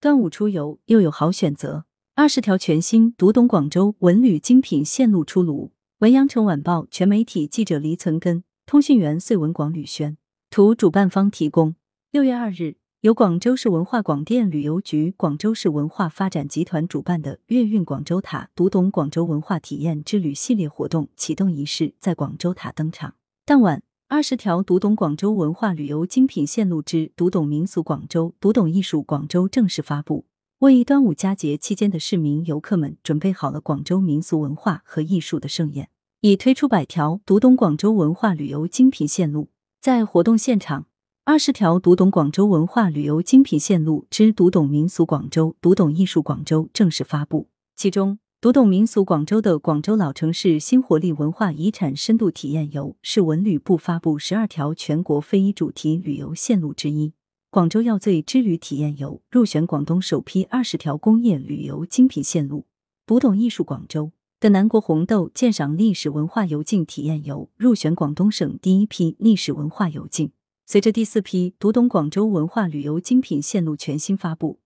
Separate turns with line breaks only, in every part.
端午出游又有好选择，二十条全新读懂广州文旅精品线路出炉。文阳城晚报全媒体记者黎存根，通讯员穗文广吕轩，图主办方提供。六月二日，由广州市文化广电旅游局、广州市文化发展集团主办的“粤韵广州塔，读懂广州文化体验之旅”系列活动启动仪式在广州塔登场。当晚。二十条读懂广州文化旅游精品线路之读懂民俗广州、读懂艺术广州正式发布，为端午佳节期间的市民游客们准备好了广州民俗文化和艺术的盛宴。已推出百条读懂广州文化旅游精品线路。在活动现场，二十条读懂广州文化旅游精品线路之读懂民俗广州、读懂艺术广州正式发布，其中。读懂民俗广州的广州老城市新活力文化遗产深度体验游是文旅部发布十二条全国非遗主题旅游线路之一。广州药醉之旅体验游入选广东首批二十条工业旅游精品线路。读懂艺术广州的南国红豆鉴赏历史文化游径体验游入选广东省第一批历史文化游径。随着第四批读懂广州文化旅游精品线路全新发布。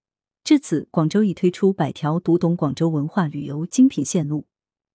至此，广州已推出百条读懂广州文化旅游精品线路，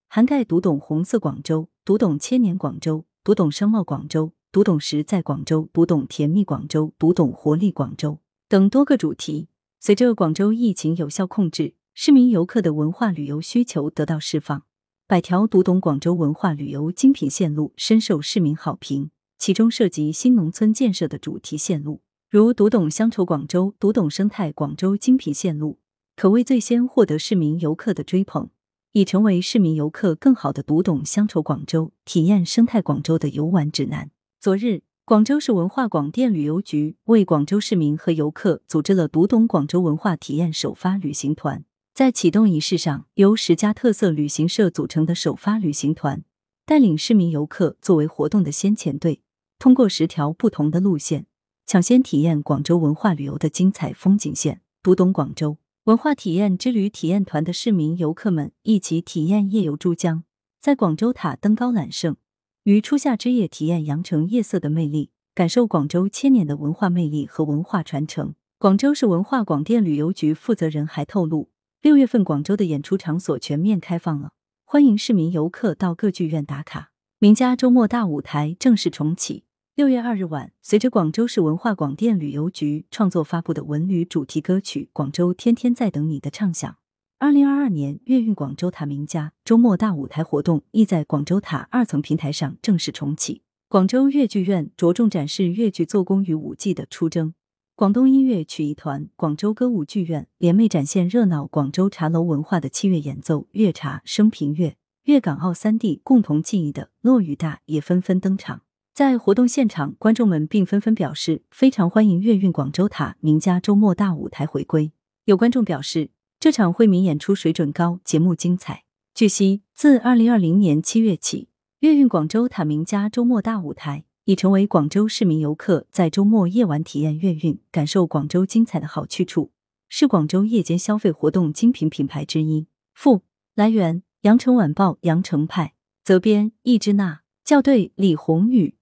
涵盖读懂红色广州、读懂千年广州、读懂商贸广州、读懂时在广州、读懂甜蜜广州、读懂活力广州等多个主题。随着广州疫情有效控制，市民游客的文化旅游需求得到释放，百条读懂广州文化旅游精品线路深受市民好评，其中涉及新农村建设的主题线路。如读懂乡愁广州、读懂生态广州精品线路，可谓最先获得市民游客的追捧，已成为市民游客更好的读懂乡愁广州、体验生态广州的游玩指南。昨日，广州市文化广电旅游局为广州市民和游客组织了读懂广州文化体验首发旅行团。在启动仪式上，由十家特色旅行社组成的首发旅行团，带领市民游客作为活动的先遣队，通过十条不同的路线。抢先体验广州文化旅游的精彩风景线，读懂广州文化体验之旅体验团的市民游客们一起体验夜游珠江，在广州塔登高揽胜，于初夏之夜体验羊城夜色的魅力，感受广州千年的文化魅力和文化传承。广州市文化广电旅游局负责人还透露，六月份广州的演出场所全面开放了，欢迎市民游客到各剧院打卡。名家周末大舞台正式重启。六月二日晚，随着广州市文化广电旅游局创作发布的文旅主题歌曲《广州天天在等你》的唱响，二零二二年粤韵广州塔名家周末大舞台活动亦在广州塔二层平台上正式重启。广州粤剧院着重展示粤剧做工与舞技的出征，广东音乐曲艺团、广州歌舞剧院联袂展现热闹广州茶楼文化的器乐演奏、粤茶、升平乐，粤港澳三地共同记忆的落雨大也纷纷登场。在活动现场，观众们并纷纷表示非常欢迎粤韵广州塔名家周末大舞台回归。有观众表示，这场惠民演出水准高，节目精彩。据悉，自二零二零年七月起，粤韵广州塔名家周末大舞台已成为广州市民游客在周末夜晚体验粤韵、感受广州精彩的好去处，是广州夜间消费活动精品品牌之一。附来源：羊城晚报羊城派，责编：易之娜，校对：李红宇。